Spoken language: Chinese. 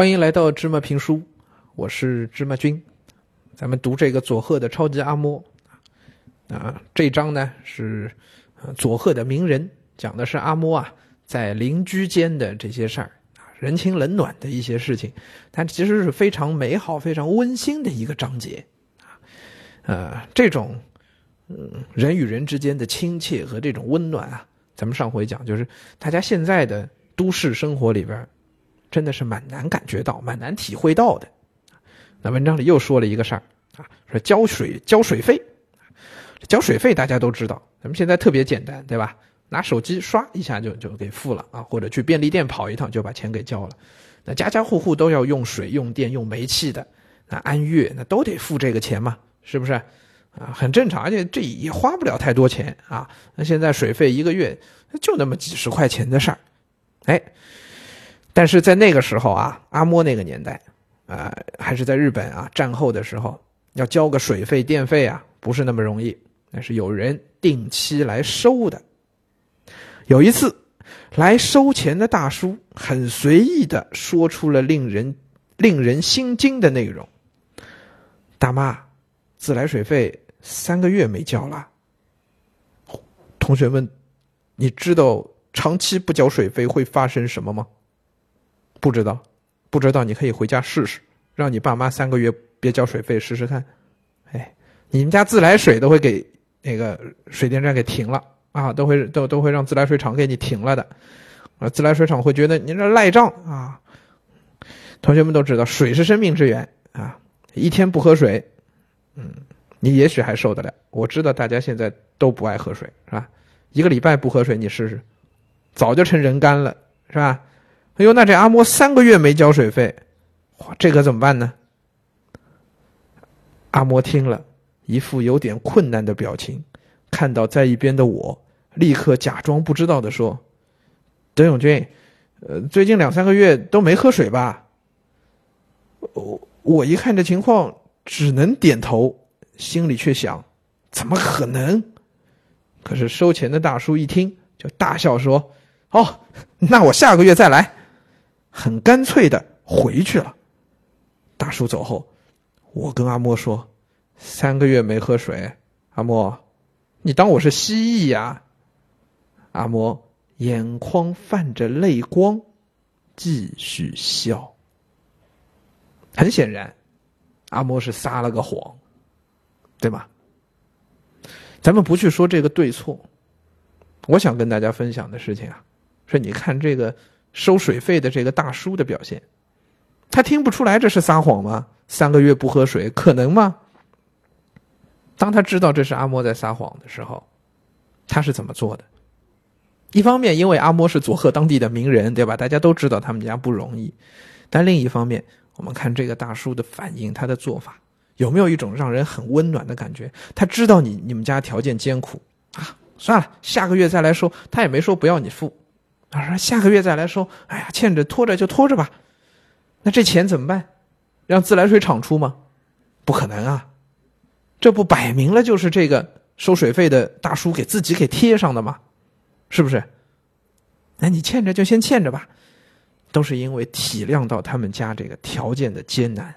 欢迎来到芝麻评书，我是芝麻君。咱们读这个佐贺的超级阿嬷啊，这章呢是佐贺的名人，讲的是阿嬷啊在邻居间的这些事儿啊，人情冷暖的一些事情，但其实是非常美好、非常温馨的一个章节啊。呃，这种嗯人与人之间的亲切和这种温暖啊，咱们上回讲就是大家现在的都市生活里边。真的是蛮难感觉到、蛮难体会到的。那文章里又说了一个事儿啊，说交水交水费，交水费大家都知道，咱们现在特别简单，对吧？拿手机刷一下就就给付了啊，或者去便利店跑一趟就把钱给交了。那家家户户都要用水、用电、用煤气的，那按月那都得付这个钱嘛，是不是？啊，很正常，而且这也花不了太多钱啊。那现在水费一个月就那么几十块钱的事儿，哎。但是在那个时候啊，阿嬷那个年代，啊，还是在日本啊，战后的时候，要交个水费、电费啊，不是那么容易。那是有人定期来收的。有一次，来收钱的大叔很随意的说出了令人令人心惊的内容：“大妈，自来水费三个月没交了。”同学们，你知道长期不交水费会发生什么吗？不知道，不知道，你可以回家试试，让你爸妈三个月别交水费试试看。哎，你们家自来水都会给那个水电站给停了啊，都会都都会让自来水厂给你停了的。啊，自来水厂会觉得你这赖账啊。同学们都知道，水是生命之源啊，一天不喝水，嗯，你也许还受得了。我知道大家现在都不爱喝水，是吧？一个礼拜不喝水，你试试，早就成人干了，是吧？哎呦，那这阿嬷三个月没交水费，哇，这可怎么办呢？阿嬷听了一副有点困难的表情，看到在一边的我，立刻假装不知道的说：“德永军，呃，最近两三个月都没喝水吧？”我我一看这情况，只能点头，心里却想：怎么可能？可是收钱的大叔一听，就大笑说：“哦，那我下个月再来。”很干脆的回去了。大叔走后，我跟阿莫说：“三个月没喝水，阿莫，你当我是蜥蜴呀？”阿莫眼眶泛着泪光，继续笑。很显然，阿莫是撒了个谎，对吧？咱们不去说这个对错，我想跟大家分享的事情啊，说你看这个。收水费的这个大叔的表现，他听不出来这是撒谎吗？三个月不喝水，可能吗？当他知道这是阿莫在撒谎的时候，他是怎么做的？一方面，因为阿莫是佐贺当地的名人，对吧？大家都知道他们家不容易。但另一方面，我们看这个大叔的反应，他的做法有没有一种让人很温暖的感觉？他知道你你们家条件艰苦啊，算了，下个月再来收。他也没说不要你付。他说：“下个月再来收。”哎呀，欠着拖着就拖着吧。那这钱怎么办？让自来水厂出吗？不可能啊！这不摆明了就是这个收水费的大叔给自己给贴上的吗？是不是？那你欠着就先欠着吧。都是因为体谅到他们家这个条件的艰难，